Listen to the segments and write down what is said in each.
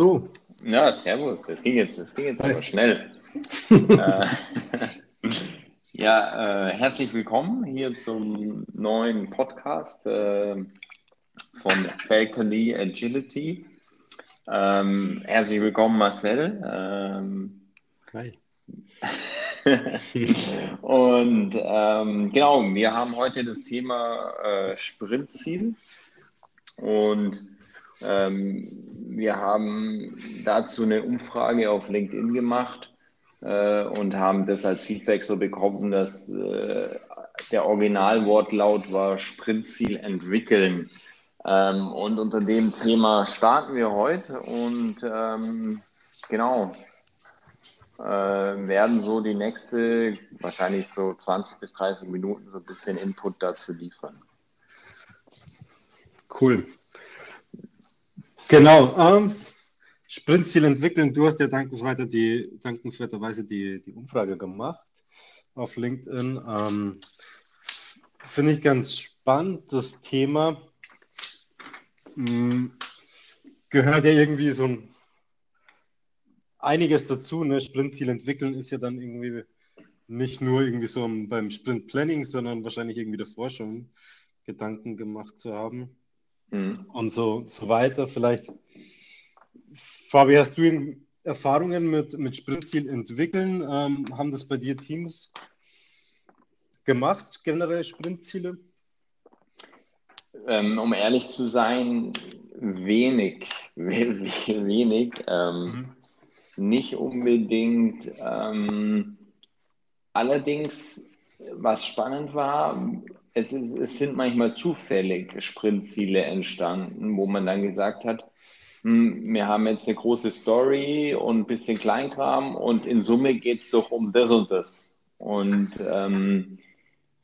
So. Ja, servus. Das ging jetzt, das ging jetzt aber schnell. äh, ja, äh, herzlich willkommen hier zum neuen Podcast äh, von Falcony Agility. Ähm, herzlich willkommen, Marcel. Ähm, Hi. Und ähm, genau, wir haben heute das Thema äh, Sprintziel und ähm, wir haben dazu eine Umfrage auf LinkedIn gemacht äh, und haben das als Feedback so bekommen, dass äh, der Originalwortlaut war Sprintziel entwickeln. Ähm, und unter dem Thema starten wir heute und ähm, genau, äh, werden so die nächste, wahrscheinlich so 20 bis 30 Minuten so ein bisschen Input dazu liefern. Cool. Genau. Ähm, Sprintziel entwickeln. Du hast ja dankenswerter die, dankenswerterweise die, die Umfrage gemacht auf LinkedIn. Ähm, Finde ich ganz spannend, das Thema. Hm, gehört ja irgendwie so ein einiges dazu. Ne? Sprintziel entwickeln ist ja dann irgendwie nicht nur irgendwie so beim Sprint Planning, sondern wahrscheinlich irgendwie davor schon Gedanken gemacht zu haben. Mhm. Und so, so weiter. Vielleicht, Fabi, hast du Erfahrungen mit, mit Sprintziel entwickeln? Ähm, haben das bei dir Teams gemacht, generell Sprintziele? Ähm, um ehrlich zu sein, wenig. wenig. Ähm, mhm. Nicht unbedingt. Ähm, allerdings, was spannend war, es, ist, es sind manchmal zufällig Sprintziele entstanden, wo man dann gesagt hat, hm, wir haben jetzt eine große Story und ein bisschen Kleinkram und in Summe geht es doch um das und das. Und ähm,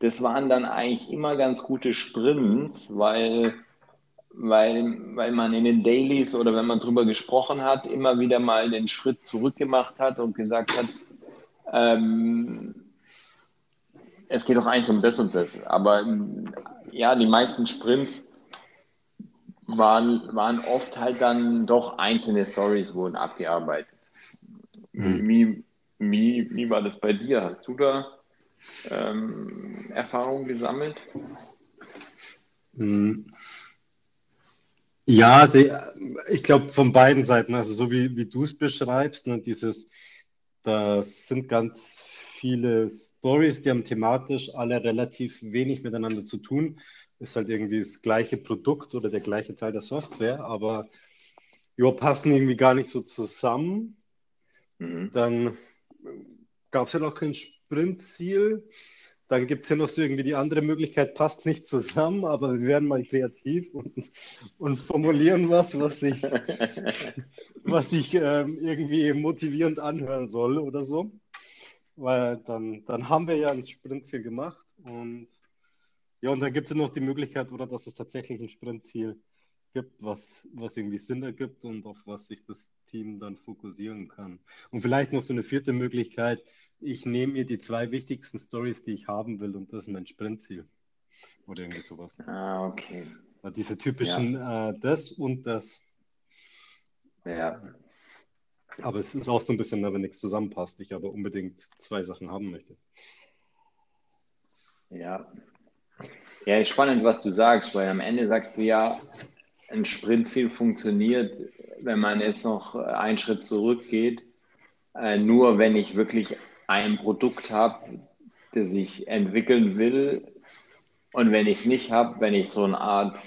das waren dann eigentlich immer ganz gute Sprints, weil, weil, weil man in den Dailies oder wenn man drüber gesprochen hat, immer wieder mal den Schritt zurück gemacht hat und gesagt hat, ähm, es geht doch eigentlich um das und das. Aber ja, die meisten Sprints waren, waren oft halt dann doch einzelne Stories wurden abgearbeitet. Mhm. Wie, wie, wie war das bei dir? Hast du da ähm, Erfahrungen gesammelt? Mhm. Ja, ich glaube von beiden Seiten, also so wie, wie du es beschreibst, ne, dieses, das sind ganz viele Stories, die haben thematisch alle relativ wenig miteinander zu tun. Ist halt irgendwie das gleiche Produkt oder der gleiche Teil der Software, aber ja, passen irgendwie gar nicht so zusammen. Mhm. Dann gab es ja noch kein Sprintziel. Dann gibt es ja noch so irgendwie die andere Möglichkeit, passt nicht zusammen, aber wir werden mal kreativ und, und formulieren was, was sich, was sich ähm, irgendwie motivierend anhören soll oder so weil dann, dann haben wir ja ein Sprintziel gemacht und ja, und dann gibt es noch die Möglichkeit, oder dass es tatsächlich ein Sprintziel gibt, was, was irgendwie Sinn ergibt und auf was sich das Team dann fokussieren kann. Und vielleicht noch so eine vierte Möglichkeit, ich nehme mir die zwei wichtigsten Stories, die ich haben will, und das ist mein Sprintziel. Oder irgendwie sowas. Ah, okay. Diese typischen ja. äh, das und das. Ja. Aber es ist auch so ein bisschen, wenn nichts zusammenpasst, ich aber unbedingt zwei Sachen haben möchte. Ja. Ja, ist spannend, was du sagst, weil am Ende sagst du ja, ein Sprintziel funktioniert, wenn man jetzt noch einen Schritt zurückgeht, äh, nur wenn ich wirklich ein Produkt habe, das ich entwickeln will. Und wenn ich es nicht habe, wenn ich so eine Art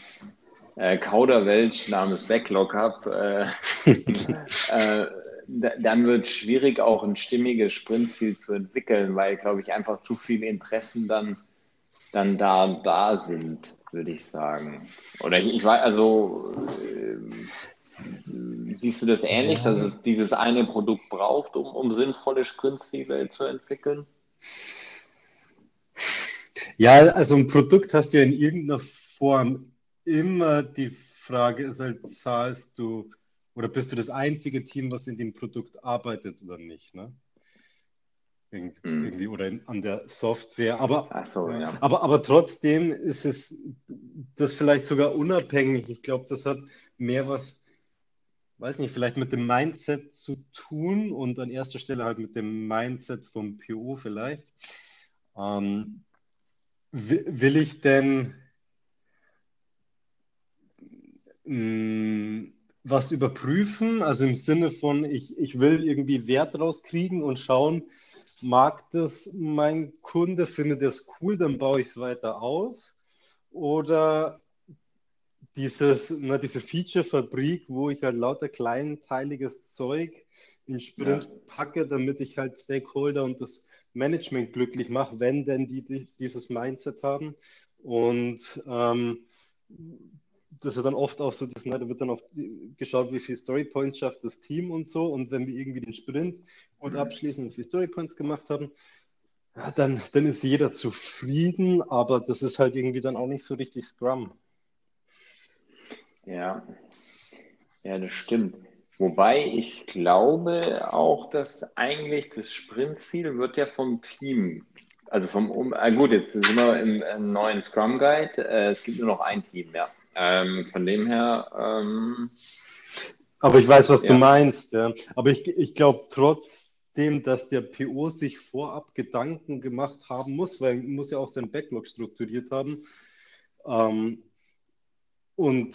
äh, Kauderwelsch namens Backlog habe, äh, äh, dann wird es schwierig, auch ein stimmiges Sprintziel zu entwickeln, weil, glaube ich, einfach zu viele Interessen dann, dann da, da sind, würde ich sagen. Oder ich, ich weiß, also äh, siehst du das ähnlich, dass es dieses eine Produkt braucht, um, um sinnvolle Sprintziele zu entwickeln? Ja, also ein Produkt hast du ja in irgendeiner Form immer die Frage ist halt, zahlst du oder bist du das einzige Team, was in dem Produkt arbeitet oder nicht? Ne? Hm. Irgendwie, oder in, an der Software. Aber, so, ja. aber, aber trotzdem ist es das vielleicht sogar unabhängig. Ich glaube, das hat mehr was weiß nicht, vielleicht mit dem Mindset zu tun und an erster Stelle halt mit dem Mindset vom PO vielleicht. Ähm, will ich denn mh, mm, was überprüfen? Also im Sinne von, ich, ich will irgendwie Wert rauskriegen und schauen, mag das mein Kunde, findet das cool, dann baue ich es weiter aus. Oder dieses, na, diese Feature-Fabrik, wo ich halt lauter kleinteiliges Zeug in Sprint ja. packe, damit ich halt Stakeholder und das Management glücklich mache, wenn denn die, die dieses Mindset haben. Und ähm, das ist ja dann oft auch so, dass, da wird dann oft geschaut, wie viel Storypoints schafft das Team und so. Und wenn wir irgendwie den Sprint und mhm. abschließend und viel Storypoints gemacht haben, ja, dann, dann ist jeder zufrieden, aber das ist halt irgendwie dann auch nicht so richtig Scrum. Ja, ja, das stimmt. Wobei ich glaube auch, dass eigentlich das Sprintziel wird ja vom Team, also vom, um, ah gut, jetzt sind wir im, im neuen Scrum Guide, äh, es gibt nur noch ein Team, ja. Ähm, von dem her. Ähm, aber ich weiß, was ja. du meinst, ja. Aber ich, ich glaube trotzdem, dass der PO sich vorab Gedanken gemacht haben muss, weil er muss ja auch sein Backlog strukturiert haben. Ähm, und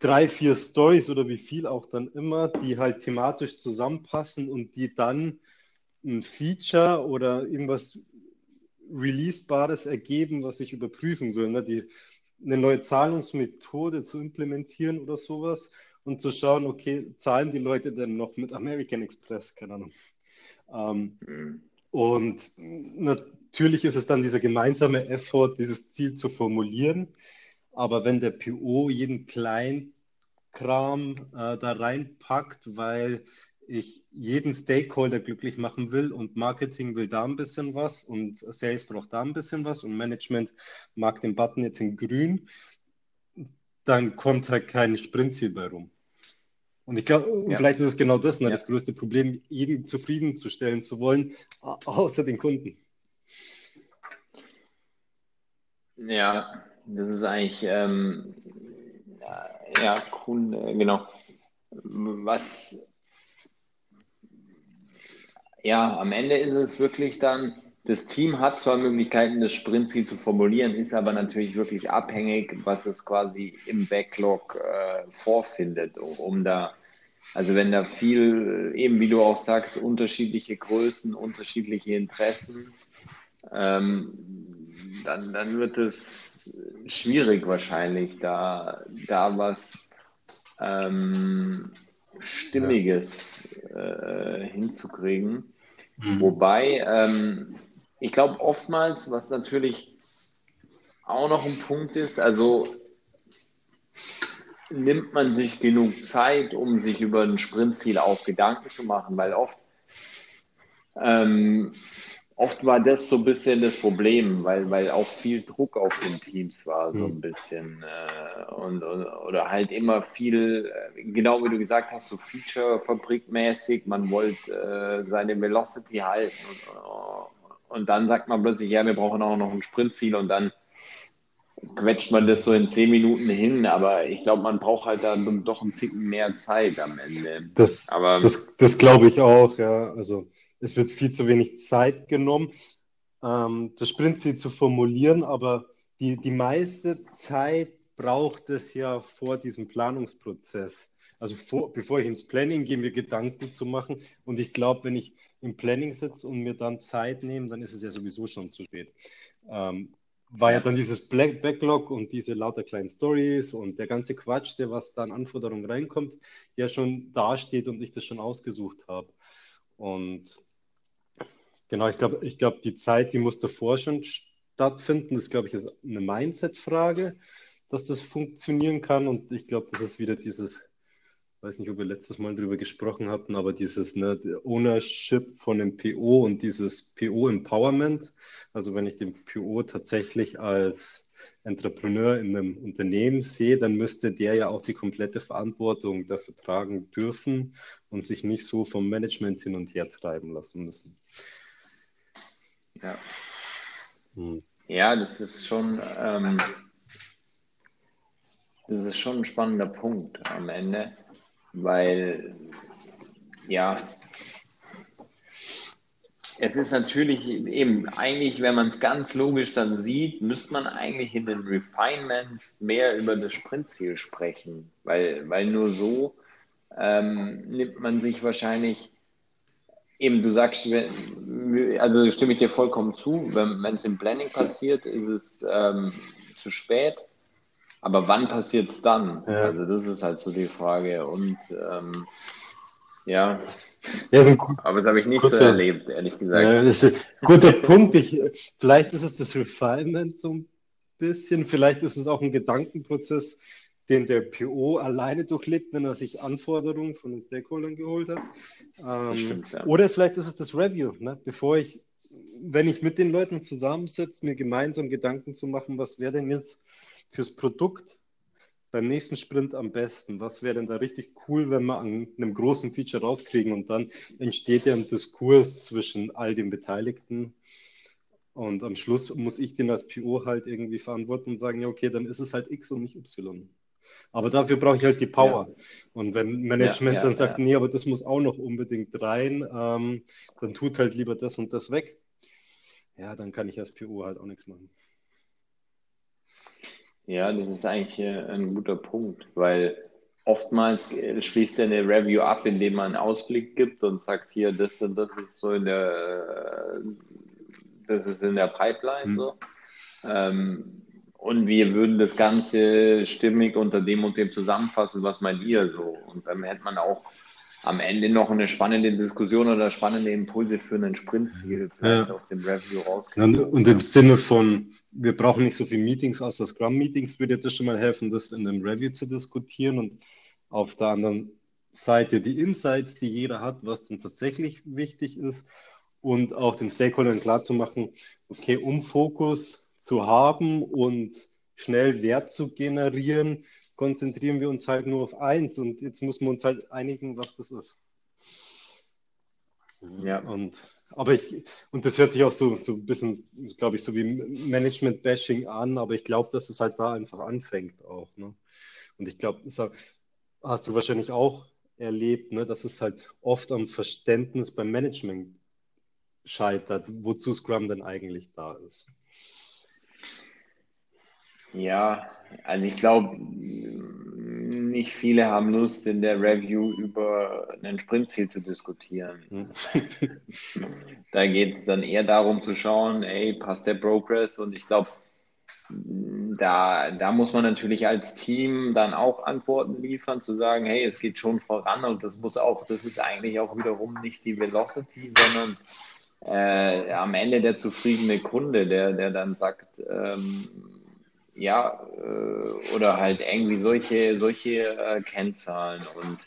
drei, vier Stories oder wie viel auch dann immer, die halt thematisch zusammenpassen und die dann ein Feature oder irgendwas Releasebares ergeben, was ich überprüfen will. Ne? Die, eine neue Zahlungsmethode zu implementieren oder sowas und zu schauen, okay, zahlen die Leute denn noch mit American Express? Keine Ahnung. Ähm, mhm. Und natürlich ist es dann dieser gemeinsame Effort, dieses Ziel zu formulieren. Aber wenn der PO jeden Kleinkram äh, da reinpackt, weil ich jeden Stakeholder glücklich machen will und Marketing will da ein bisschen was und Sales braucht da ein bisschen was und Management mag den Button jetzt in grün, dann kommt halt kein Sprintziel bei rum. Und ich glaube, ja. vielleicht ist es genau das, ne, ja. das größte Problem, jeden zufriedenzustellen zu wollen, außer den Kunden. Ja, das ist eigentlich, ähm, ja, äh, genau. Was, ja, am Ende ist es wirklich dann, das Team hat zwar Möglichkeiten, das Sprintziel zu formulieren, ist aber natürlich wirklich abhängig, was es quasi im Backlog äh, vorfindet, um, da also wenn da viel, eben wie du auch sagst, unterschiedliche Größen, unterschiedliche Interessen, ähm, dann, dann wird es schwierig wahrscheinlich, da, da was ähm, Stimmiges äh, hinzukriegen. Mhm. Wobei, ähm, ich glaube oftmals, was natürlich auch noch ein Punkt ist, also nimmt man sich genug Zeit, um sich über ein Sprintziel auch Gedanken zu machen, weil oft ähm, oft war das so ein bisschen das Problem, weil, weil auch viel Druck auf den Teams war, so ein mhm. bisschen. Äh, und, und, oder halt immer viel, äh, genau wie du gesagt hast, so Feature-Fabrik-mäßig, man wollte äh, seine Velocity halten und, und dann sagt man plötzlich, ja, wir brauchen auch noch ein Sprintziel und dann quetscht man das so in zehn Minuten hin, aber ich glaube, man braucht halt dann doch einen Ticken mehr Zeit am Ende. Das, aber, das, das glaube ich auch, ja. Also es wird viel zu wenig Zeit genommen, ähm, das Sprintziel zu formulieren, aber die, die meiste Zeit braucht es ja vor diesem Planungsprozess. Also vor, bevor ich ins Planning gehe, mir Gedanken zu machen. Und ich glaube, wenn ich im Planning sitze und mir dann Zeit nehme, dann ist es ja sowieso schon zu spät. Ähm, war ja dann dieses Black Backlog und diese lauter kleinen Stories und der ganze Quatsch, der was da an Anforderungen reinkommt, ja schon dasteht und ich das schon ausgesucht habe. Und Genau, ich glaube, ich glaube, die Zeit, die muss davor schon stattfinden. Das, glaube ich, ist eine Mindset-Frage, dass das funktionieren kann. Und ich glaube, das ist wieder dieses, weiß nicht, ob wir letztes Mal darüber gesprochen hatten, aber dieses ne, Ownership von dem PO und dieses PO-Empowerment. Also wenn ich den PO tatsächlich als Entrepreneur in einem Unternehmen sehe, dann müsste der ja auch die komplette Verantwortung dafür tragen dürfen und sich nicht so vom Management hin und her treiben lassen müssen. Ja. Hm. Ja, das ist schon, ähm, das ist schon ein spannender Punkt am Ende. weil ja, es ist natürlich eben, eigentlich, wenn man es ganz logisch dann sieht, müsste man eigentlich in den Refinements mehr über das Sprintziel sprechen, weil, weil nur so ähm, nimmt man sich wahrscheinlich eben, du sagst, also stimme ich dir vollkommen zu, wenn es im Planning passiert, ist es ähm, zu spät. Aber wann passiert es dann? Ja. Also das ist halt so die Frage. Und ähm, ja, ja, aber das habe ich nicht guter, so erlebt, ehrlich gesagt. Ja, das ist ein guter Punkt. Ich, vielleicht ist es das Refinement so ein bisschen, vielleicht ist es auch ein Gedankenprozess, den der PO alleine durchlebt, wenn er sich Anforderungen von den Stakeholdern geholt hat. Ähm, stimmt, ja. Oder vielleicht ist es das Review, ne? bevor ich, wenn ich mit den Leuten zusammensetze, mir gemeinsam Gedanken zu machen, was wäre denn jetzt fürs Produkt beim nächsten Sprint am besten? Was wäre denn da richtig cool, wenn wir an einem großen Feature rauskriegen? Und dann entsteht ja ein Diskurs zwischen all den Beteiligten. Und am Schluss muss ich den als PO halt irgendwie verantworten und sagen, ja, okay, dann ist es halt X und nicht Y. Aber dafür brauche ich halt die Power. Ja. Und wenn Management ja, ja, dann sagt, nee, aber das muss auch noch unbedingt rein, ähm, dann tut halt lieber das und das weg. Ja, dann kann ich als PO halt auch nichts machen. Ja, das ist eigentlich ein guter Punkt, weil oftmals schließt er eine Review ab, indem man einen Ausblick gibt und sagt, hier, das und das ist so in der, das ist in der Pipeline hm. so. Ähm, und wir würden das Ganze stimmig unter dem und dem zusammenfassen, was meint ihr so? Und dann hätte man auch am Ende noch eine spannende Diskussion oder spannende Impulse für einen Sprintziel vielleicht ja. aus dem Review. Und, und, im Sinne von, wir brauchen nicht so viele Meetings außer Scrum-Meetings, würde das schon mal helfen, das in einem Review zu diskutieren und auf der anderen Seite die Insights, die jeder hat, was denn tatsächlich wichtig ist und auch den Stakeholdern klarzumachen, okay, um Fokus zu haben und schnell Wert zu generieren, konzentrieren wir uns halt nur auf eins und jetzt müssen wir uns halt einigen, was das ist. Ja. Und, aber ich, und das hört sich auch so, so ein bisschen, glaube ich, so wie Management-Bashing an, aber ich glaube, dass es halt da einfach anfängt auch. Ne? Und ich glaube, hast du wahrscheinlich auch erlebt, ne, dass es halt oft am Verständnis beim Management scheitert, wozu Scrum denn eigentlich da ist. Ja, also ich glaube, nicht viele haben Lust, in der Review über ein Sprintziel zu diskutieren. Hm. da geht es dann eher darum zu schauen, ey, passt der Progress? Und ich glaube, da, da muss man natürlich als Team dann auch Antworten liefern, zu sagen, hey, es geht schon voran und das muss auch, das ist eigentlich auch wiederum nicht die Velocity, sondern äh, am Ende der zufriedene Kunde, der, der dann sagt, ähm, ja, äh, oder halt irgendwie solche, solche äh, Kennzahlen und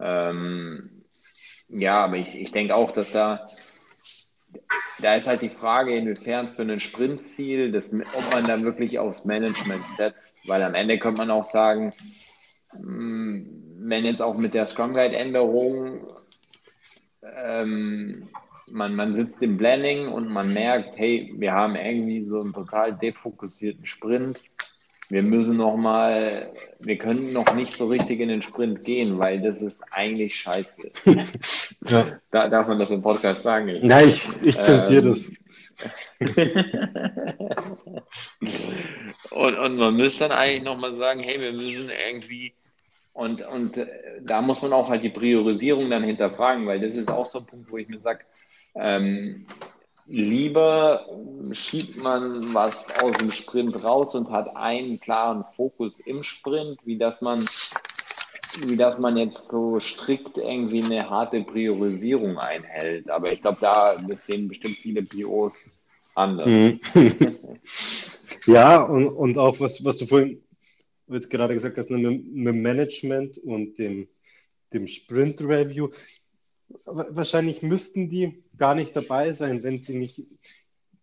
ähm, ja, aber ich, ich denke auch, dass da da ist halt die Frage, inwiefern für ein Sprintziel, das, ob man da wirklich aufs Management setzt, weil am Ende könnte man auch sagen, hm, wenn jetzt auch mit der Scrum Guide Änderung ähm, man, man sitzt im Planning und man merkt, hey, wir haben irgendwie so einen total defokussierten Sprint. Wir müssen noch mal, wir können noch nicht so richtig in den Sprint gehen, weil das ist eigentlich scheiße. ja. da, darf man das im Podcast sagen? Nein, ich, ich zensiere ähm, das. und, und man müsste dann eigentlich noch mal sagen, hey, wir müssen irgendwie und, und äh, da muss man auch halt die Priorisierung dann hinterfragen, weil das ist auch so ein Punkt, wo ich mir sage, ähm, lieber schiebt man was aus dem Sprint raus und hat einen klaren Fokus im Sprint, wie dass man, wie dass man jetzt so strikt irgendwie eine harte Priorisierung einhält. Aber ich glaube, da das sehen bestimmt viele POs anders. Mhm. ja, und, und auch was, was du vorhin jetzt gerade gesagt hast, mit, mit Management und dem, dem Sprint-Review. Wahrscheinlich müssten die gar nicht dabei sein, wenn sie nicht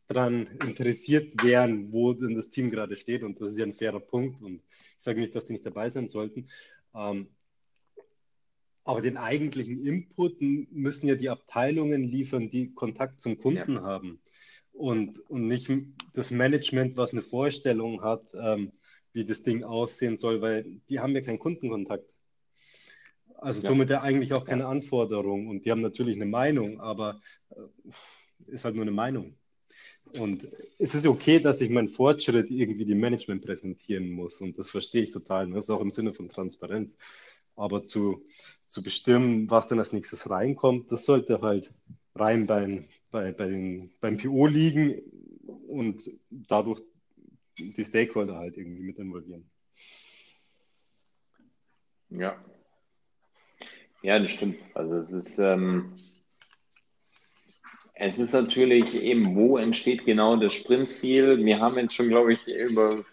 daran interessiert wären, wo denn das Team gerade steht. Und das ist ja ein fairer Punkt. Und ich sage nicht, dass die nicht dabei sein sollten. Ähm, aber den eigentlichen Input müssen ja die Abteilungen liefern, die Kontakt zum Kunden ja. haben. Und, und nicht das Management, was eine Vorstellung hat, ähm, wie das Ding aussehen soll, weil die haben ja keinen Kundenkontakt. Also ja. somit ja eigentlich auch keine Anforderung. Und die haben natürlich eine Meinung, aber äh, ist halt nur eine Meinung. Und es ist okay, dass ich meinen Fortschritt irgendwie dem Management präsentieren muss. Und das verstehe ich total. Ne? Das ist auch im Sinne von Transparenz. Aber zu, zu bestimmen, was dann als nächstes reinkommt, das sollte halt rein beim, bei, bei den, beim PO liegen und dadurch die Stakeholder halt irgendwie mit involvieren. Ja. Ja, das stimmt. Also es ist, ähm, es ist natürlich eben, wo entsteht genau das Sprintziel? Wir haben jetzt schon, glaube ich, über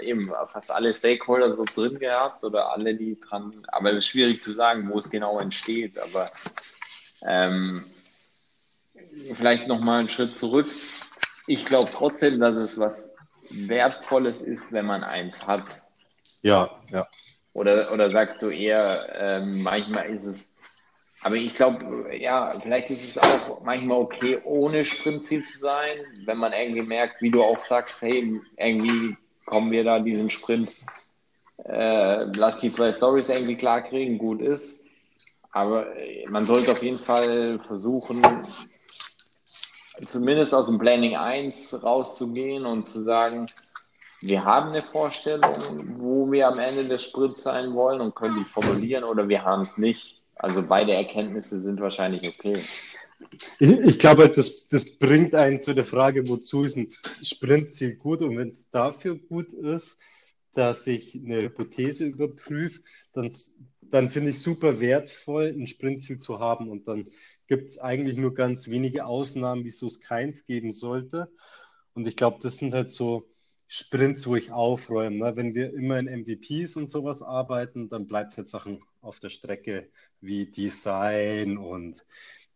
äh, eben fast alle Stakeholder so drin gehabt oder alle, die dran, aber es ist schwierig zu sagen, wo es genau entsteht. Aber ähm, vielleicht nochmal einen Schritt zurück. Ich glaube trotzdem, dass es was Wertvolles ist, wenn man eins hat. Ja, ja. Oder, oder sagst du eher, ähm, manchmal ist es, aber ich glaube, ja, vielleicht ist es auch manchmal okay, ohne Sprintziel zu sein, wenn man irgendwie merkt, wie du auch sagst, hey, irgendwie kommen wir da diesen Sprint, äh, lass die zwei Stories irgendwie klar kriegen, gut ist. Aber man sollte auf jeden Fall versuchen, zumindest aus dem Planning 1 rauszugehen und zu sagen, wir haben eine Vorstellung, wo wir am Ende des Sprints sein wollen und können die formulieren oder wir haben es nicht. Also beide Erkenntnisse sind wahrscheinlich okay. Ich, glaube, das, das bringt einen zu der Frage, wozu ist ein Sprintziel gut? Und wenn es dafür gut ist, dass ich eine Hypothese überprüfe, dann, dann finde ich super wertvoll, ein Sprintziel zu haben. Und dann gibt es eigentlich nur ganz wenige Ausnahmen, wieso es keins geben sollte. Und ich glaube, das sind halt so Sprints, wo ich aufräume. Ne? Wenn wir immer in MVPs und sowas arbeiten, dann bleibt halt Sachen auf der Strecke wie Design und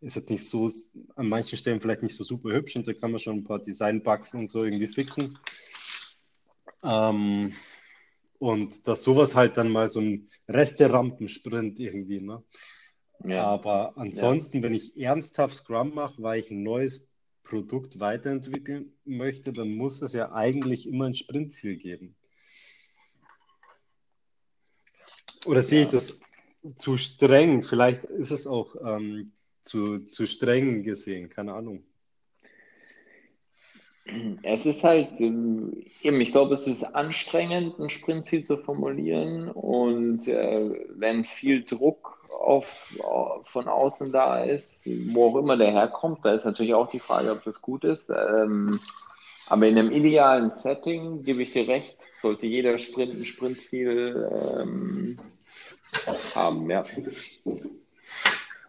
ist jetzt nicht so, an manchen Stellen vielleicht nicht so super hübsch und da kann man schon ein paar Design-Bugs und so irgendwie fixen. Ähm, und dass sowas halt dann mal so ein Reste-Rampensprint irgendwie, ne? Ja. Aber ansonsten, ja. wenn ich ernsthaft Scrum mache, weil ich ein neues Produkt weiterentwickeln möchte, dann muss es ja eigentlich immer ein Sprintziel geben. Oder sehe ja. ich das zu streng? Vielleicht ist es auch ähm, zu, zu streng gesehen, keine Ahnung. Es ist halt, ähm, eben, ich glaube, es ist anstrengend, ein Sprintziel zu formulieren und äh, wenn viel Druck auf, von außen da ist, wo auch immer der herkommt, da ist natürlich auch die Frage, ob das gut ist. Ähm, aber in einem idealen Setting, gebe ich dir recht, sollte jeder Sprint ein Sprintziel ähm, haben, ja.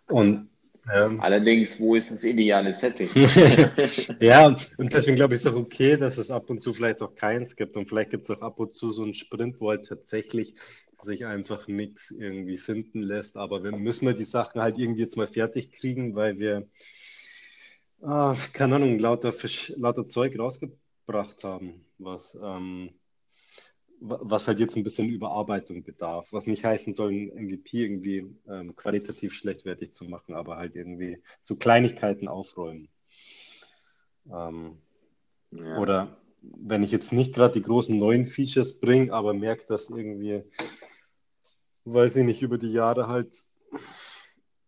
Und ähm, Allerdings, wo ist das ideale Setting? ja, und deswegen glaube ich, ist es auch okay, dass es ab und zu vielleicht auch keins gibt. Und vielleicht gibt es auch ab und zu so einen Sprint, wo halt tatsächlich sich einfach nichts irgendwie finden lässt. Aber wir müssen wir die Sachen halt irgendwie jetzt mal fertig kriegen, weil wir, ah, keine Ahnung, lauter, Fisch, lauter Zeug rausgebracht haben, was, ähm, was halt jetzt ein bisschen Überarbeitung bedarf. Was nicht heißen soll, ein MVP irgendwie ähm, qualitativ schlechtwertig zu machen, aber halt irgendwie so Kleinigkeiten aufräumen. Ähm, ja. Oder wenn ich jetzt nicht gerade die großen neuen Features bringe, aber merke, dass irgendwie weil sie nicht über die Jahre halt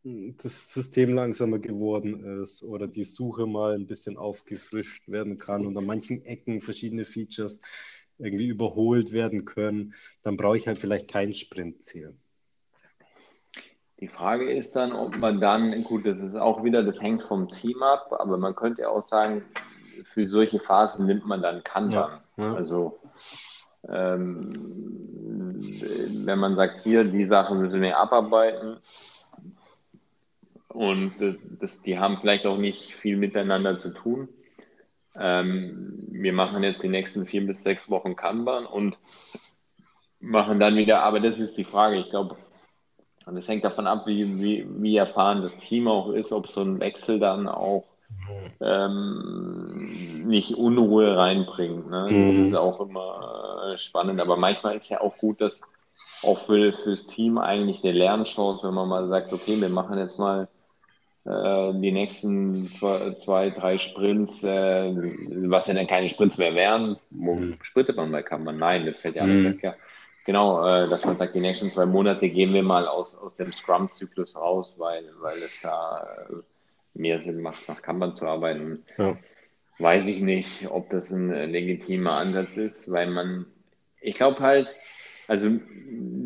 das System langsamer geworden ist oder die Suche mal ein bisschen aufgefrischt werden kann und an manchen Ecken verschiedene Features irgendwie überholt werden können, dann brauche ich halt vielleicht kein Sprintziel. Die Frage ist dann, ob man dann, gut, das ist auch wieder, das hängt vom Team ab, aber man könnte ja auch sagen, für solche Phasen nimmt man dann Kanban. Ja, ja. Also ähm, wenn man sagt, hier, die Sachen müssen wir abarbeiten und das, die haben vielleicht auch nicht viel miteinander zu tun. Ähm, wir machen jetzt die nächsten vier bis sechs Wochen Kanban und machen dann wieder, aber das ist die Frage, ich glaube, und es hängt davon ab, wie, wie, wie erfahren das Team auch ist, ob so ein Wechsel dann auch ähm, nicht Unruhe reinbringt. Ne? Mhm. Das ist auch immer äh, spannend, aber manchmal ist ja auch gut, dass auch für, fürs Team eigentlich eine Lernchance, wenn man mal sagt, okay, wir machen jetzt mal die nächsten zwei, zwei drei Sprints, äh, was ja dann keine Sprints mehr wären, wo mhm. sprintet man bei kann man? Nein, das fällt ja mhm. nicht weg, ja. genau, äh, dass man sagt, die nächsten zwei Monate gehen wir mal aus, aus dem Scrum-Zyklus raus, weil, weil es da äh, mehr Sinn macht, nach Kanban zu arbeiten. Ja. Weiß ich nicht, ob das ein legitimer Ansatz ist, weil man, ich glaube halt, also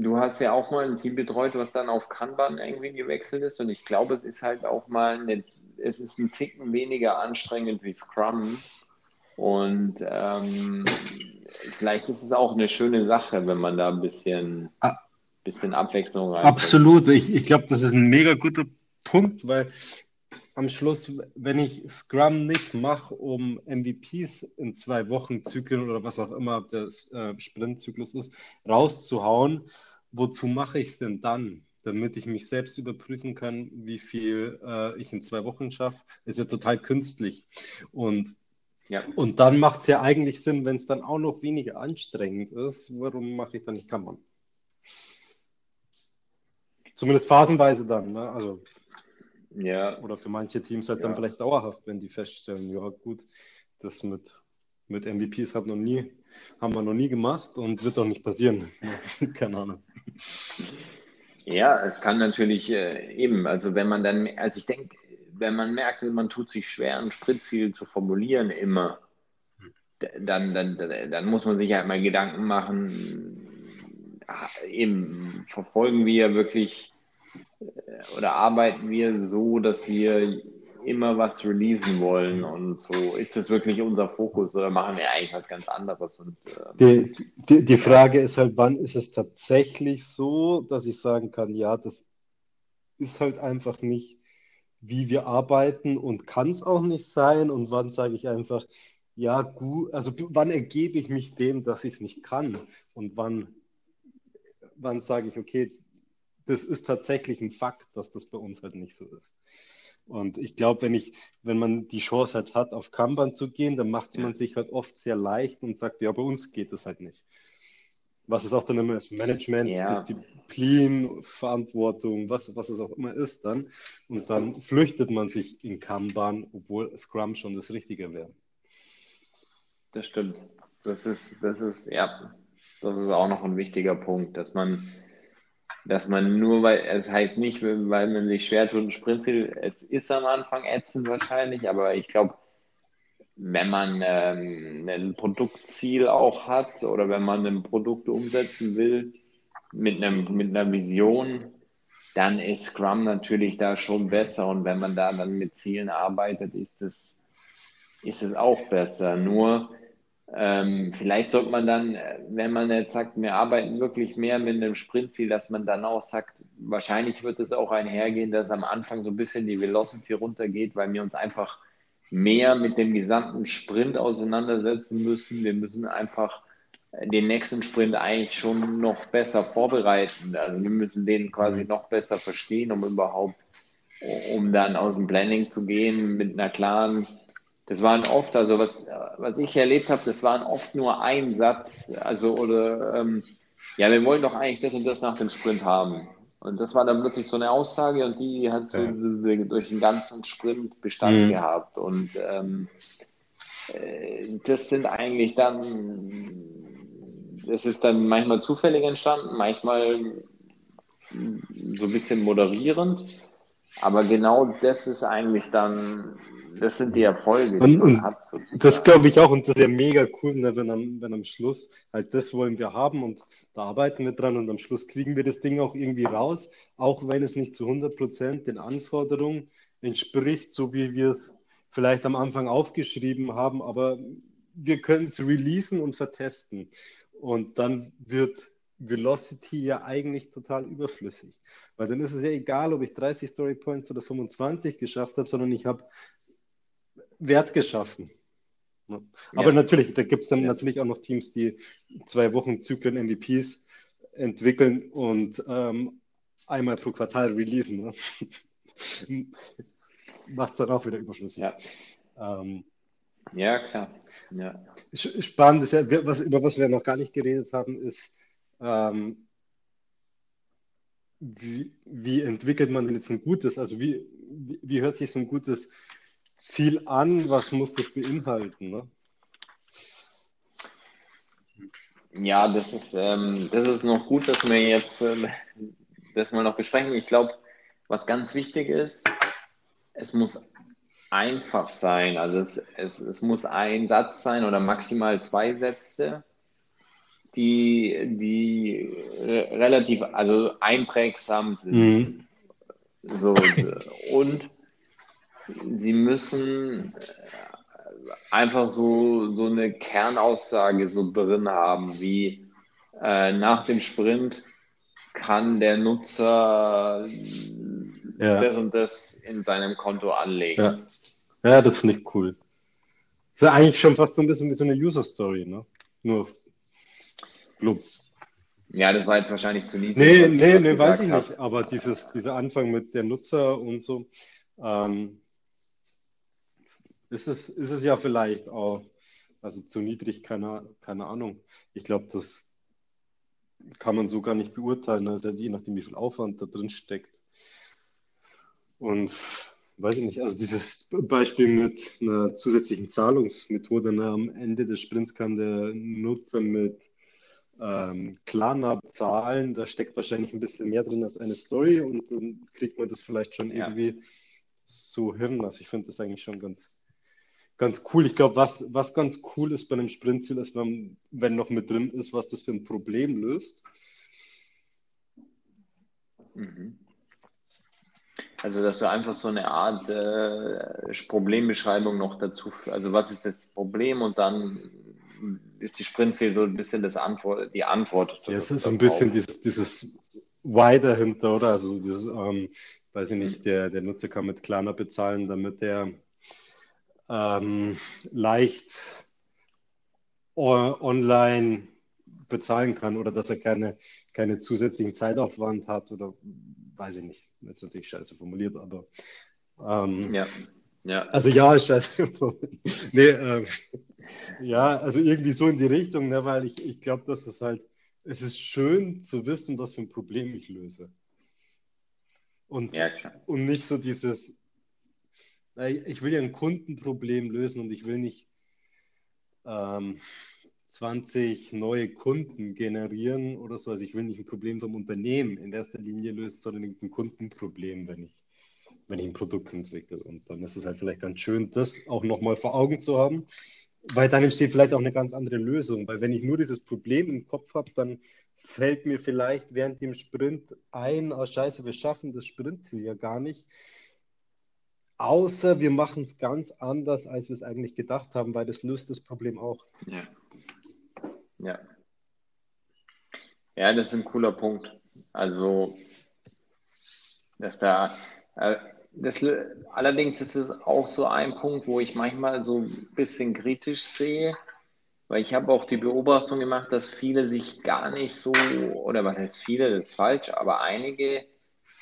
du hast ja auch mal ein Team betreut, was dann auf Kanban irgendwie gewechselt ist. Und ich glaube, es ist halt auch mal, eine, es ist ein Ticken weniger anstrengend wie Scrum. Und ähm, vielleicht ist es auch eine schöne Sache, wenn man da ein bisschen, ah, bisschen Abwechslung rein. Absolut, ich, ich glaube, das ist ein mega guter Punkt, weil am Schluss, wenn ich Scrum nicht mache, um MVPs in zwei Wochen Zyklen oder was auch immer der äh, Sprintzyklus ist, rauszuhauen, wozu mache ich es denn dann? Damit ich mich selbst überprüfen kann, wie viel äh, ich in zwei Wochen schaffe, ist ja total künstlich. Und, ja. und dann macht es ja eigentlich Sinn, wenn es dann auch noch weniger anstrengend ist, warum mache ich dann nicht Kammern? Zumindest phasenweise dann. Ne? Also ja. Oder für manche Teams halt ja. dann vielleicht dauerhaft, wenn die feststellen, ja gut, das mit, mit MVPs hat noch nie, haben wir noch nie gemacht und wird doch nicht passieren. Keine Ahnung. Ja, es kann natürlich äh, eben, also wenn man dann, also ich denke, wenn man merkt, man tut sich schwer, ein Spritziel zu formulieren immer, dann, dann, dann muss man sich halt mal Gedanken machen, eben verfolgen wir wirklich oder arbeiten wir so, dass wir immer was releasen wollen und so ist das wirklich unser Fokus oder machen wir eigentlich was ganz anderes? Und, ähm, die, die, die Frage ist halt, wann ist es tatsächlich so, dass ich sagen kann, ja, das ist halt einfach nicht, wie wir arbeiten und kann es auch nicht sein und wann sage ich einfach, ja, gut, also wann ergebe ich mich dem, dass ich es nicht kann und wann, wann sage ich, okay, das ist tatsächlich ein Fakt, dass das bei uns halt nicht so ist. Und ich glaube, wenn ich, wenn man die Chance halt hat, auf Kanban zu gehen, dann macht es man sich halt oft sehr leicht und sagt, ja, bei uns geht das halt nicht. Was es auch dann immer ist, Management, ja. Disziplin, Verantwortung, was, was es auch immer ist dann. Und dann flüchtet man sich in Kanban, obwohl Scrum schon das Richtige wäre. Das stimmt. Das ist, das ist, ja, das ist auch noch ein wichtiger Punkt, dass man dass man nur, weil es heißt nicht, weil man sich schwer tut, ein Sprintziel, es ist am Anfang ätzend wahrscheinlich, aber ich glaube, wenn man ähm, ein Produktziel auch hat oder wenn man ein Produkt umsetzen will mit, einem, mit einer Vision, dann ist Scrum natürlich da schon besser und wenn man da dann mit Zielen arbeitet, ist es, ist es auch besser. Nur ähm, vielleicht sollte man dann, wenn man jetzt sagt, wir arbeiten wirklich mehr mit einem Sprintziel, dass man dann auch sagt, wahrscheinlich wird es auch einhergehen, dass am Anfang so ein bisschen die Velocity runtergeht, weil wir uns einfach mehr mit dem gesamten Sprint auseinandersetzen müssen. Wir müssen einfach den nächsten Sprint eigentlich schon noch besser vorbereiten. Also wir müssen den quasi noch besser verstehen, um überhaupt, um dann aus dem Planning zu gehen mit einer klaren das waren oft, also was, was ich erlebt habe, das waren oft nur ein Satz, also oder ähm, ja, wir wollen doch eigentlich das und das nach dem Sprint haben. Und das war dann plötzlich so eine Aussage und die hat so ja. durch den ganzen Sprint Bestand mhm. gehabt. Und ähm, äh, das sind eigentlich dann, das ist dann manchmal zufällig entstanden, manchmal so ein bisschen moderierend. Aber genau das ist eigentlich dann das sind die Erfolge, die man hat. Sozusagen. Das glaube ich auch und das ist ja mega cool, ne, wenn, am, wenn am Schluss halt das wollen wir haben und da arbeiten wir dran und am Schluss kriegen wir das Ding auch irgendwie raus, auch wenn es nicht zu 100 Prozent den Anforderungen entspricht, so wie wir es vielleicht am Anfang aufgeschrieben haben, aber wir können es releasen und vertesten und dann wird Velocity ja eigentlich total überflüssig. Weil dann ist es ja egal, ob ich 30 Story Points oder 25 geschafft habe, sondern ich habe Wert geschaffen. Aber ja. natürlich, da gibt es dann natürlich auch noch Teams, die zwei Wochen Zyklen MVPs entwickeln und ähm, einmal pro Quartal releasen. Ne? Macht es dann auch wieder überschlüssig. Ja, ähm, ja klar. Ja. Spannend ist ja, was, über was wir noch gar nicht geredet haben, ist, ähm, wie, wie entwickelt man denn jetzt ein gutes, also wie, wie, wie hört sich so ein gutes viel an, was muss das beinhalten? Ne? Ja, das ist, ähm, das ist noch gut, dass wir jetzt äh, das mal noch besprechen. Ich glaube, was ganz wichtig ist, es muss einfach sein. Also es, es, es muss ein Satz sein oder maximal zwei Sätze, die, die relativ, also einprägsam sind. Mhm. So, und sie müssen einfach so, so eine Kernaussage so drin haben, wie äh, nach dem Sprint kann der Nutzer ja. das und das in seinem Konto anlegen. Ja, ja das finde ich cool. Das ist ja eigentlich schon fast so ein bisschen wie so eine User-Story, ne? Nur Club. Ja, das war jetzt wahrscheinlich zu niedrig. Nee, nee, nee, weiß ich nicht. Aber dieses, dieser Anfang mit der Nutzer und so, ähm, ist, es, ist es ja vielleicht auch, also zu niedrig, keine, keine Ahnung. Ich glaube, das kann man so gar nicht beurteilen, also je nachdem, wie viel Aufwand da drin steckt. Und weiß ich nicht, also dieses Beispiel mit einer zusätzlichen Zahlungsmethode, ne, am Ende des Sprints kann der Nutzer mit ähm, Klarna zahlen, da steckt wahrscheinlich ein bisschen mehr drin als eine Story und dann kriegt man das vielleicht schon ja. irgendwie so hin. Also ich finde das eigentlich schon ganz, ganz cool. Ich glaube, was, was ganz cool ist bei einem Sprintziel, ist, wenn, wenn noch mit drin ist, was das für ein Problem löst. Mhm. Also, dass du einfach so eine Art äh, Problembeschreibung noch dazu, also was ist das Problem und dann ist die Sprintziel so ein bisschen das Antwort, die Antwort. Ja, es ist so ein bisschen dieses, dieses Why dahinter, oder? Also dieses, ähm, weiß ich nicht, der, der Nutzer kann mit Klarna bezahlen, damit er ähm, leicht online bezahlen kann oder dass er keine, keine zusätzlichen Zeitaufwand hat oder weiß ich nicht. Das ist natürlich scheiße formuliert, aber ähm, ja. Ja. Also ja, ist scheiße. nee, ähm, ja, also irgendwie so in die Richtung, ne, weil ich, ich glaube, dass es halt, es ist schön zu wissen, was für ein Problem ich löse. Und, ja, und nicht so dieses, ich will ja ein Kundenproblem lösen und ich will nicht ähm, 20 neue Kunden generieren oder so. Also ich will nicht ein Problem vom Unternehmen in erster Linie lösen, sondern ein Kundenproblem, wenn ich, wenn ich ein Produkt entwickle. Und dann ist es halt vielleicht ganz schön, das auch nochmal vor Augen zu haben, weil dann entsteht vielleicht auch eine ganz andere Lösung. Weil wenn ich nur dieses Problem im Kopf habe, dann fällt mir vielleicht während dem Sprint ein, oh scheiße, wir schaffen das Sprintziel ja gar nicht. Außer wir machen es ganz anders, als wir es eigentlich gedacht haben, weil das löst das Problem auch. Ja. Ja. Ja, das ist ein cooler Punkt. Also, dass da, äh, das, allerdings ist es auch so ein Punkt, wo ich manchmal so ein bisschen kritisch sehe, weil ich habe auch die Beobachtung gemacht, dass viele sich gar nicht so, oder was heißt viele, das ist falsch, aber einige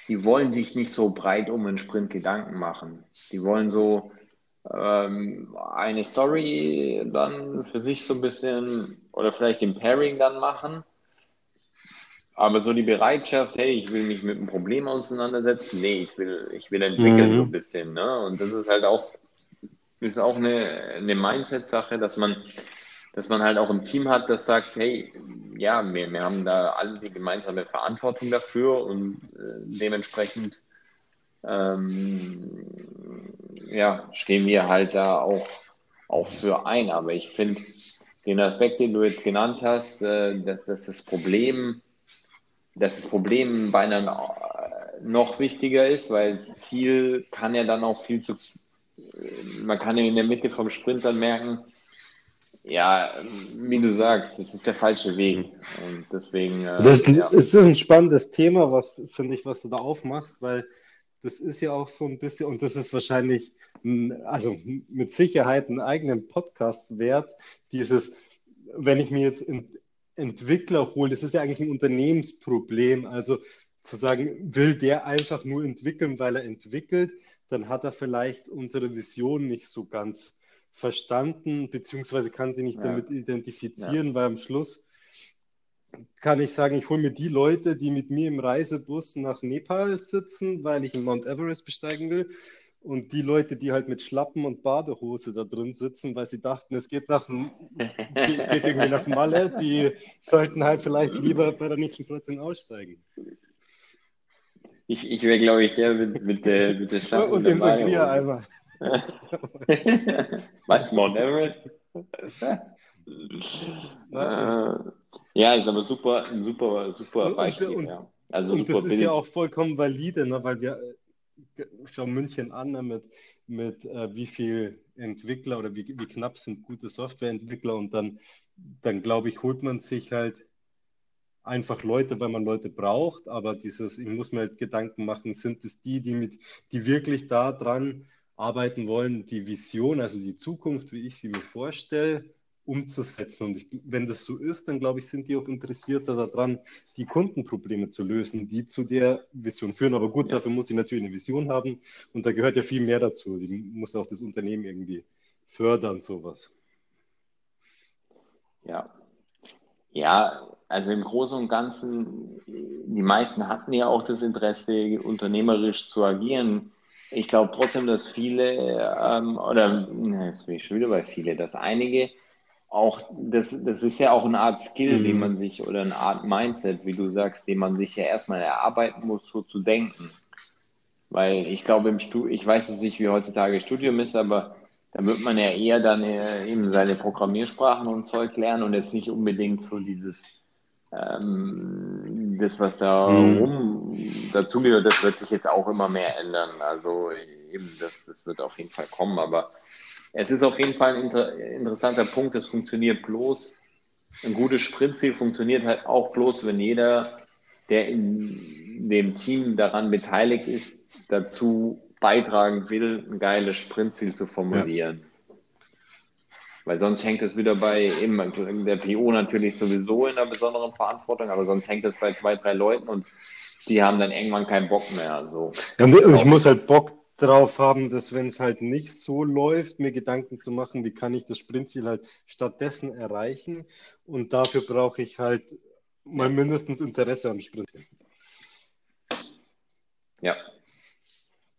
die wollen sich nicht so breit um einen Sprint Gedanken machen. Die wollen so ähm, eine Story dann für sich so ein bisschen oder vielleicht den Pairing dann machen. Aber so die Bereitschaft, hey, ich will mich mit einem Problem auseinandersetzen, nee, ich will, ich will entwickeln mhm. so ein bisschen. Ne? Und das ist halt auch, ist auch eine, eine Mindset-Sache, dass man dass man halt auch ein Team hat, das sagt, hey, ja, wir, wir haben da alle die gemeinsame Verantwortung dafür und äh, dementsprechend ähm, ja, stehen wir halt da auch, auch für ein. Aber ich finde den Aspekt, den du jetzt genannt hast, äh, dass, dass das Problem, dass das Problem bei einem noch wichtiger ist, weil Ziel kann ja dann auch viel zu, man kann in der Mitte vom Sprint dann merken, ja, wie du sagst, das ist der falsche Weg. Und deswegen. Äh, das, ja. ist ein spannendes Thema, was finde ich, was du da aufmachst, weil das ist ja auch so ein bisschen, und das ist wahrscheinlich, also mit Sicherheit einen eigenen Podcast wert, dieses, wenn ich mir jetzt Entwickler hole, das ist ja eigentlich ein Unternehmensproblem. Also zu sagen, will der einfach nur entwickeln, weil er entwickelt, dann hat er vielleicht unsere Vision nicht so ganz verstanden, beziehungsweise kann sie nicht ja. damit identifizieren, ja. weil am Schluss kann ich sagen, ich hole mir die Leute, die mit mir im Reisebus nach Nepal sitzen, weil ich in Mount Everest besteigen will. und die Leute, die halt mit Schlappen und Badehose da drin sitzen, weil sie dachten, es geht, nach, geht irgendwie nach Malle, die sollten halt vielleicht lieber bei der nächsten Kreuzung aussteigen. Ich, ich wäre, glaube ich, der mit, mit, der, mit der Schlappen und dem Sangria-Eimer. Was, Mount Everest? ja, ist aber super, super, super Beispiel. Und, ja. Also super das ist ja auch vollkommen valide, ne, weil wir schau München an ne, mit, mit äh, wie viel Entwickler oder wie, wie knapp sind gute Softwareentwickler und dann, dann glaube ich, holt man sich halt einfach Leute, weil man Leute braucht, aber dieses, ich muss mir halt Gedanken machen, sind es die, die mit, die wirklich da dran arbeiten wollen, die Vision, also die Zukunft, wie ich sie mir vorstelle, umzusetzen. Und ich, wenn das so ist, dann glaube ich, sind die auch interessierter daran, die Kundenprobleme zu lösen, die zu der Vision führen. Aber gut, ja. dafür muss ich natürlich eine Vision haben und da gehört ja viel mehr dazu. Die muss auch das Unternehmen irgendwie fördern, sowas. Ja. Ja, also im Großen und Ganzen, die meisten hatten ja auch das Interesse, unternehmerisch zu agieren. Ich glaube trotzdem, dass viele, ähm, oder jetzt bin ich schon wieder bei viele, dass einige auch, das, das ist ja auch eine Art Skill, mhm. den man sich, oder eine Art Mindset, wie du sagst, den man sich ja erstmal erarbeiten muss, so zu denken. Weil ich glaube, im Studium, ich weiß es nicht, wie heutzutage Studium ist, aber da wird man ja eher dann äh, eben seine Programmiersprachen und Zeug lernen und jetzt nicht unbedingt so dieses, ähm, das, was da mhm. rum dazugehört, das wird sich jetzt auch immer mehr ändern. Also eben, das, das wird auf jeden Fall kommen, aber es ist auf jeden Fall ein inter interessanter Punkt. Es funktioniert bloß. Ein gutes Sprintziel funktioniert halt auch bloß, wenn jeder, der in dem Team daran beteiligt ist, dazu beitragen will, ein geiles Sprintziel zu formulieren. Ja. Weil sonst hängt es wieder bei eben der PO natürlich sowieso in einer besonderen Verantwortung, aber sonst hängt es bei zwei, drei Leuten und die haben dann irgendwann keinen Bock mehr. So. Ja, ich muss halt Bock drauf haben, dass wenn es halt nicht so läuft, mir Gedanken zu machen, wie kann ich das Sprintziel halt stattdessen erreichen. Und dafür brauche ich halt mal mindestens Interesse am Sprint. Ja.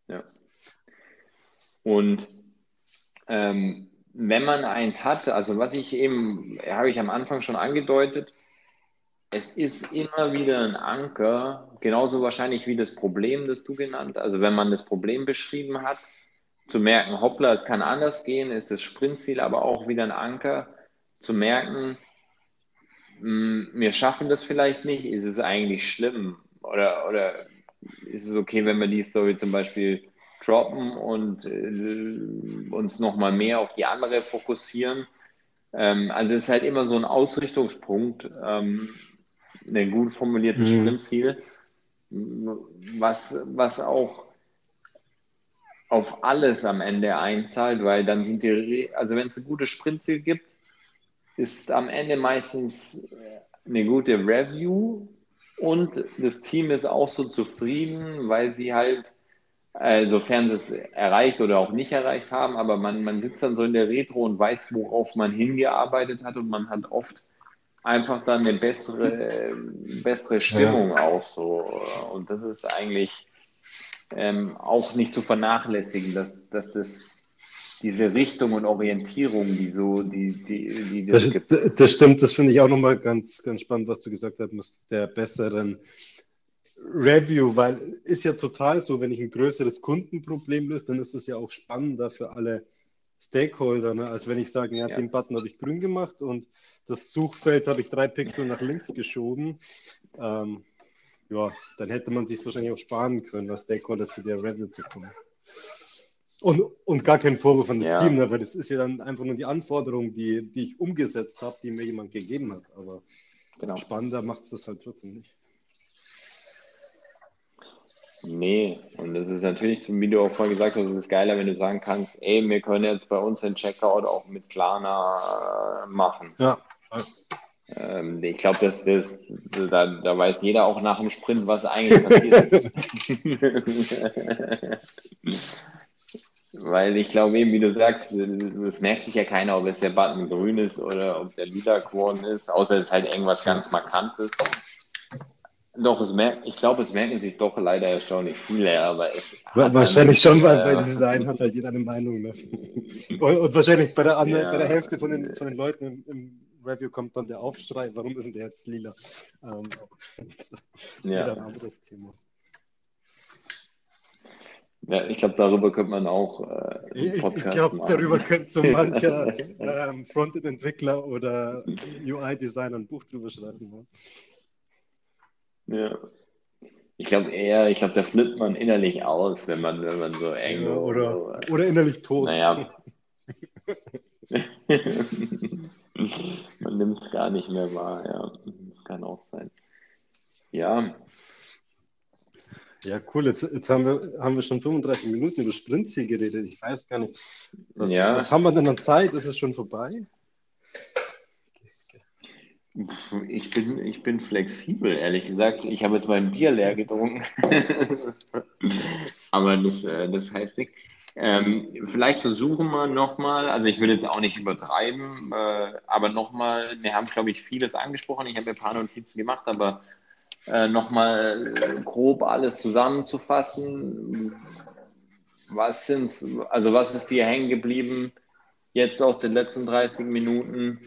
Ja. Und ähm, wenn man eins hat, also was ich eben, habe ich am Anfang schon angedeutet, es ist immer wieder ein Anker, genauso wahrscheinlich wie das Problem, das du genannt hast. Also wenn man das Problem beschrieben hat, zu merken, hoppla, es kann anders gehen, ist das Sprintziel aber auch wieder ein Anker, zu merken, hm, wir schaffen das vielleicht nicht, ist es eigentlich schlimm? Oder, oder ist es okay, wenn wir die Story zum Beispiel droppen und äh, uns nochmal mehr auf die andere fokussieren? Ähm, also es ist halt immer so ein Ausrichtungspunkt. Ähm, ein gut formuliertes mhm. Sprintziel, was, was auch auf alles am Ende einzahlt, weil dann sind die, also wenn es ein gutes Sprintziel gibt, ist am Ende meistens eine gute Review und das Team ist auch so zufrieden, weil sie halt, äh, sofern sie es erreicht oder auch nicht erreicht haben, aber man, man sitzt dann so in der Retro und weiß, worauf man hingearbeitet hat und man hat oft einfach dann eine bessere, bessere Stimmung ja. auch so. Und das ist eigentlich ähm, auch nicht zu vernachlässigen, dass, dass das diese Richtung und Orientierung, die so, die, die, die das, das gibt. Das stimmt, das finde ich auch nochmal ganz, ganz spannend, was du gesagt hast, mit der besseren Review, weil ist ja total so, wenn ich ein größeres Kundenproblem löse, dann ist es ja auch spannender für alle Stakeholder, ne? als wenn ich sage, ja, ja. den Button habe ich grün gemacht und das Suchfeld habe ich drei Pixel nach links geschoben. Ähm, ja, dann hätte man sich wahrscheinlich auch sparen können, als Stakeholder zu der Review zu kommen. Und, und gar kein Vorwurf an das ja. Team, aber das ist ja dann einfach nur die Anforderung, die, die ich umgesetzt habe, die mir jemand gegeben hat. Aber genau. spannender macht es das halt trotzdem nicht. Nee, und das ist natürlich, wie du auch vorhin gesagt hast, es ist geiler, wenn du sagen kannst, ey, wir können jetzt bei uns den Checkout auch mit Klarna äh, machen. Ja. Ähm, ich glaube, dass das, da, da weiß jeder auch nach dem Sprint, was eigentlich passiert ist. Weil ich glaube eben, wie du sagst, es merkt sich ja keiner, ob jetzt der Button grün ist oder ob der lila geworden ist, außer es ist halt irgendwas ganz Markantes. Doch, es merkt, ich glaube, es merken sich doch leider erstaunlich viele, aber es Wahrscheinlich schon, weil bei Design hat halt jeder eine Meinung. Ne? Und, wahrscheinlich bei der, anderen, ja. bei der Hälfte von den, von den Leuten im, im, Review kommt dann der Aufschrei, warum ist denn der jetzt lila? Ähm, ja. ein anderes Thema. Ja, ich glaube, darüber könnte man auch äh, Ich, ich glaube, darüber könnte so mancher ähm, Frontend-Entwickler oder UI-Designer ein Buch drüber schreiben. Ne? Ja. Ich glaube eher, ich glaube, da flippt man innerlich aus, wenn man, wenn man so eng ja, oder, so, äh, oder innerlich tot. Naja. man nimmt es gar nicht mehr wahr, ja. Das kann auch sein. Ja. Ja, cool. Jetzt, jetzt haben, wir, haben wir schon 35 Minuten über Sprintziel geredet. Ich weiß gar nicht. Was, ja. was haben wir denn an Zeit? Ist es schon vorbei? Ich bin, ich bin flexibel, ehrlich gesagt. Ich habe jetzt mein Bier leer getrunken. Aber das, äh, das heißt nicht. Ähm, vielleicht versuchen wir nochmal, also ich will jetzt auch nicht übertreiben, äh, aber nochmal, wir haben, glaube ich, vieles angesprochen. Ich habe ein paar Notizen gemacht, aber äh, nochmal grob alles zusammenzufassen. Was sind's, also was ist dir hängen geblieben jetzt aus den letzten 30 Minuten?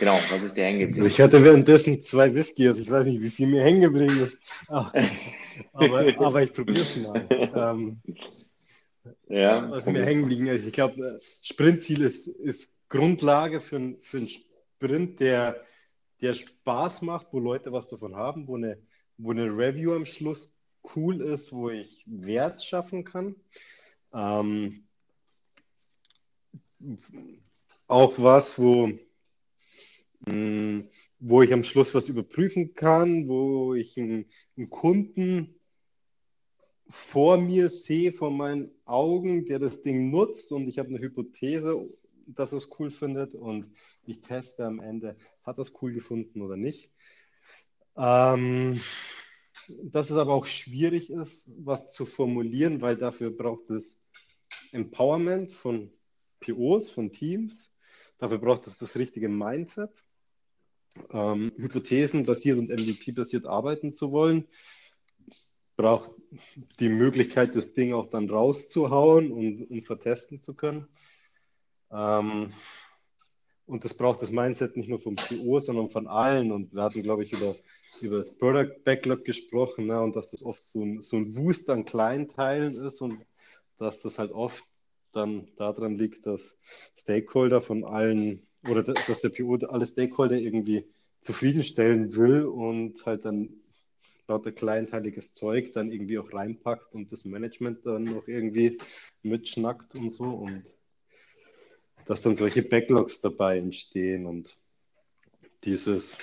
Genau, was ist dir hängen geblieben? Ich hatte währenddessen zwei Whiskys, also ich weiß nicht, wie viel mir hängen geblieben ist. Ah, aber, aber ich probiere es mal. Ähm, ja, was mir hängen geblieben ist. Ich glaube, Sprintziel ist, ist Grundlage für, für einen Sprint, der, der Spaß macht, wo Leute was davon haben, wo eine, wo eine Review am Schluss cool ist, wo ich Wert schaffen kann. Ähm, auch was, wo hm, wo ich am Schluss was überprüfen kann, wo ich einen, einen Kunden vor mir sehe, vor meinen Augen, der das Ding nutzt und ich habe eine Hypothese, dass es cool findet und ich teste am Ende, hat das cool gefunden oder nicht. Ähm, dass es aber auch schwierig ist, was zu formulieren, weil dafür braucht es Empowerment von POs, von Teams. Dafür braucht es das richtige Mindset ähm, hypothesenbasiert und MVP-basiert arbeiten zu wollen, braucht die Möglichkeit, das Ding auch dann rauszuhauen und, und vertesten zu können. Ähm, und das braucht das Mindset nicht nur vom PO, sondern von allen. Und wir hatten, glaube ich, über, über das Product Backlog gesprochen ne? und dass das oft so ein, so ein Wust an kleinen Teilen ist und dass das halt oft dann daran liegt, dass Stakeholder von allen oder dass der PO alle Stakeholder irgendwie zufriedenstellen will und halt dann lauter kleinteiliges Zeug dann irgendwie auch reinpackt und das Management dann noch irgendwie mitschnackt und so und dass dann solche Backlogs dabei entstehen und dieses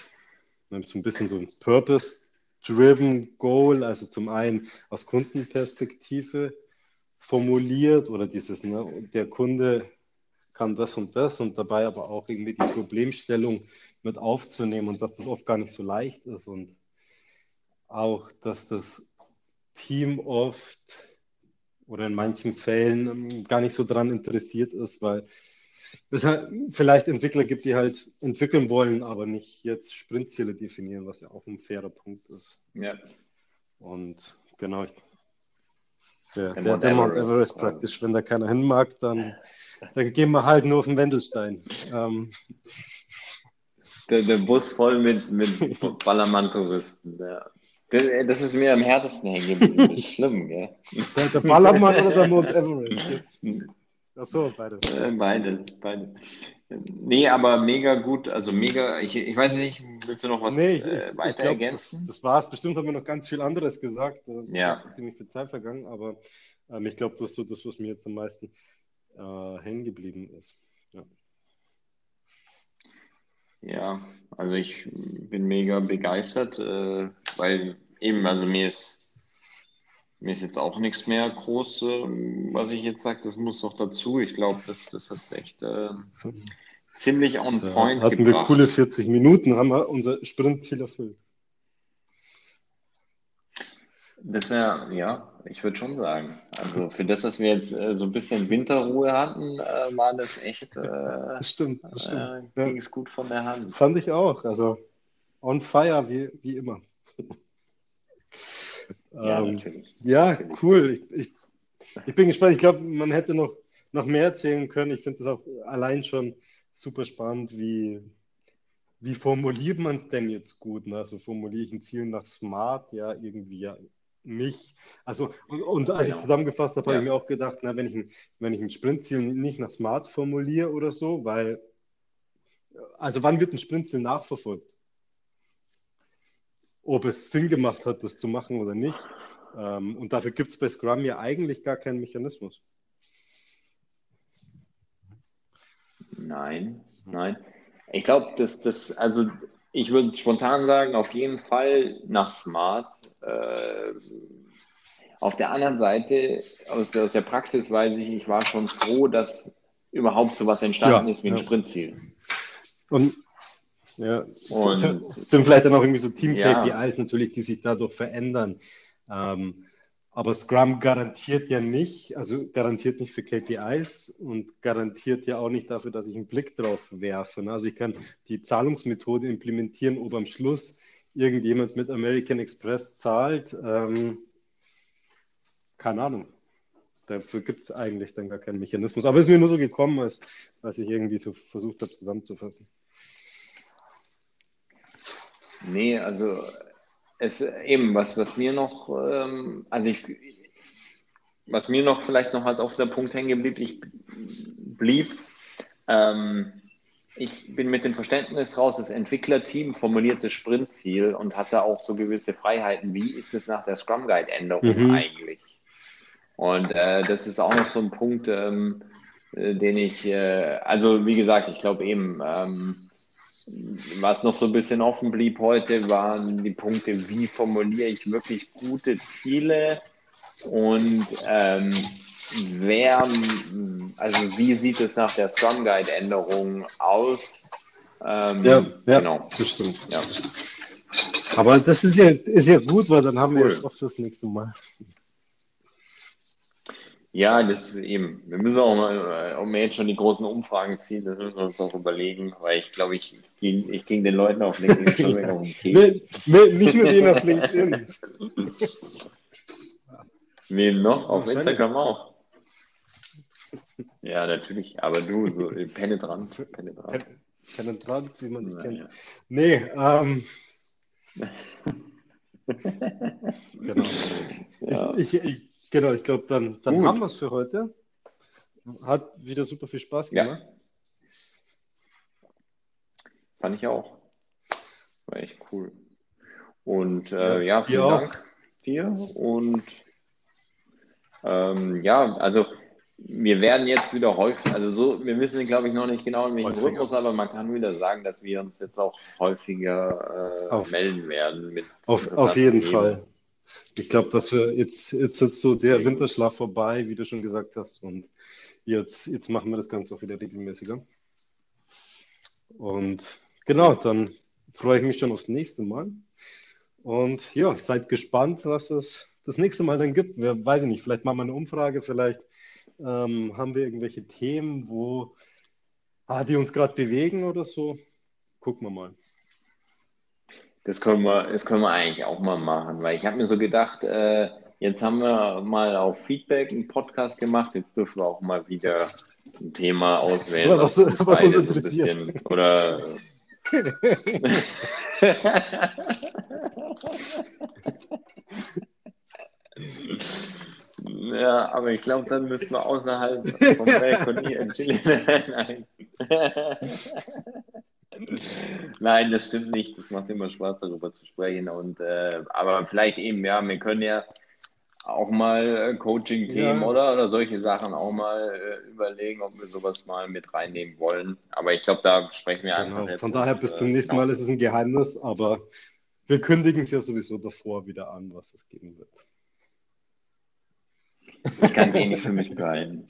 so ein bisschen so ein Purpose-driven Goal, also zum einen aus Kundenperspektive formuliert oder dieses, ne, der Kunde kann das und das und dabei aber auch irgendwie die Problemstellung mit aufzunehmen und dass das oft gar nicht so leicht ist und auch, dass das Team oft oder in manchen Fällen ähm, gar nicht so daran interessiert ist, weil es halt vielleicht Entwickler gibt, die halt entwickeln wollen, aber nicht jetzt Sprintziele definieren, was ja auch ein fairer Punkt ist. Ja. Und genau, der, der, der, der Mount Everest, Everest praktisch, wenn da keiner hin mag, dann dann gehen wir halt nur auf den Wendelstein. Ähm. Der, der, Bus voll mit, mit Ballermann-Touristen. Ja. Das ist mir am härtesten hängen geblieben. Das ist schlimm, gell? Der, der Ballermann oder der Mount Everest? Achso, beides. Äh, beides, beides. Nee, aber mega gut, also mega, ich, ich weiß nicht, willst du noch was nee, ich, äh, weiter glaub, ergänzen? Das, das war's. Bestimmt haben wir noch ganz viel anderes gesagt. Es ja. ist ziemlich viel Zeit vergangen, aber ähm, ich glaube, das ist so das, was mir jetzt am meisten äh, hängen geblieben ist. Ja. ja. also ich bin mega begeistert, äh, weil eben, also mir ist, mir ist jetzt auch nichts mehr groß, äh, was ich jetzt sage, das muss noch dazu. Ich glaube, das, das hat echt äh, ziemlich on also, point hatten gebracht. wir coole 40 Minuten, haben wir unser Sprintziel erfüllt. Das wäre, ja, ich würde schon sagen. Also für das, dass wir jetzt äh, so ein bisschen Winterruhe hatten, äh, war das echt. Äh, stimmt, das stimmt. Äh, ging es gut von der Hand. Fand ich auch. Also on fire wie, wie immer. Ja, ähm, natürlich. Ja, natürlich. cool. Ich, ich, ich, bin gespannt. Ich glaube, man hätte noch, noch mehr erzählen können. Ich finde das auch allein schon super spannend, wie, wie formuliert man es denn jetzt gut? Ne? Also formuliere ich ein Ziel nach Smart? Ja, irgendwie ja nicht. Also, und, und als genau. ich zusammengefasst habe, ja. habe ich mir auch gedacht, na, wenn ich ein, wenn ich ein Sprintziel nicht nach Smart formuliere oder so, weil, also wann wird ein Sprintziel nachverfolgt? Ob es Sinn gemacht hat, das zu machen oder nicht. Ähm, und dafür gibt es bei Scrum ja eigentlich gar keinen Mechanismus. Nein, nein. Ich glaube, dass das, also ich würde spontan sagen, auf jeden Fall nach Smart. Äh, auf der anderen Seite, aus der, aus der, Praxis weiß ich, ich war schon froh, dass überhaupt so was entstanden ja, ist wie ein ja. Sprintziel. Und ja, und, sind vielleicht dann auch irgendwie so Team-KPIs ja. natürlich, die sich dadurch verändern. Ähm, aber Scrum garantiert ja nicht, also garantiert nicht für KPIs und garantiert ja auch nicht dafür, dass ich einen Blick drauf werfe. Ne? Also ich kann die Zahlungsmethode implementieren, ob am Schluss irgendjemand mit American Express zahlt. Ähm, keine Ahnung. Dafür gibt es eigentlich dann gar keinen Mechanismus. Aber es ist mir nur so gekommen, als, als ich irgendwie so versucht habe zusammenzufassen. Nee, also es eben, was, was mir noch, ähm, also ich, was mir noch vielleicht noch als der Punkt hängen geblieben, ich blieb, ähm, ich bin mit dem Verständnis raus, das Entwicklerteam formuliert das Sprintziel und hat da auch so gewisse Freiheiten. Wie ist es nach der Scrum Guide Änderung mhm. eigentlich? Und äh, das ist auch noch so ein Punkt, ähm, äh, den ich, äh, also wie gesagt, ich glaube eben, ähm, was noch so ein bisschen offen blieb heute, waren die Punkte, wie formuliere ich wirklich gute Ziele und ähm, wer, also wie sieht es nach der Scrum Guide Änderung aus? Ähm, ja, ja, genau. das stimmt. Ja. Aber das ist ja, ist ja gut, weil dann haben cool. wir ja Stoff fürs nächste Mal. Ja, das ist eben. Wir müssen auch mal, ob wir jetzt schon die großen Umfragen ziehen, das müssen wir uns auch überlegen, weil ich glaube, ich, ich, ich ging den Leuten auf LinkedIn schon wieder um den Keks. Nee, nicht nur denen auf LinkedIn. Wem noch? Auf Instagram auch. Ja, natürlich. Aber du, so penetrant. Penetrant, penetrant wie man dich kennt. Ja. Nee, ähm. genau. Ja. Ich, ich, Genau, ich glaube, dann, dann haben wir es für heute. Hat wieder super viel Spaß gemacht. Ja. Fand ich auch. War echt cool. Und äh, ja, vielen ja. Dank dir. Und ähm, ja, also wir werden jetzt wieder häufig, also so, wir wissen, glaube ich, noch nicht genau in welchem häufiger. Rhythmus, aber man kann wieder sagen, dass wir uns jetzt auch häufiger äh, auf, melden werden. Auf, auf jeden Themen. Fall. Ich glaube, dass wir jetzt, jetzt ist so der Winterschlaf vorbei, wie du schon gesagt hast, und jetzt, jetzt machen wir das Ganze auch wieder regelmäßiger. Und genau, dann freue ich mich schon aufs nächste Mal. Und ja, seid gespannt, was es das nächste Mal dann gibt. Wir, weiß ich nicht, vielleicht machen wir eine Umfrage, vielleicht ähm, haben wir irgendwelche Themen, wo ah, die uns gerade bewegen oder so. Gucken wir mal. Das können wir, das können wir eigentlich auch mal machen, weil ich habe mir so gedacht, äh, jetzt haben wir mal auf Feedback einen Podcast gemacht, jetzt dürfen wir auch mal wieder ein Thema auswählen. Ja, was, was, was uns interessiert. Bisschen, oder ja, aber ich glaube, dann müssen wir außerhalb vom Balkon hier chillen. Nein. Nein, das stimmt nicht. Das macht immer Spaß, darüber zu sprechen. Und äh, aber vielleicht eben, ja, wir können ja auch mal äh, Coaching-Themen ja. oder, oder solche Sachen auch mal äh, überlegen, ob wir sowas mal mit reinnehmen wollen. Aber ich glaube, da sprechen wir genau. einfach. Jetzt Von daher bis zum nächsten genau. Mal ist es ein Geheimnis, aber wir kündigen es ja sowieso davor wieder an, was es geben wird. Ich kann es eh nicht für mich behalten.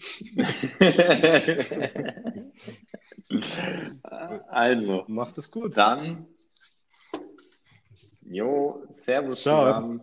also. Macht es gut. Dann. Jo, Servus Ciao. zusammen.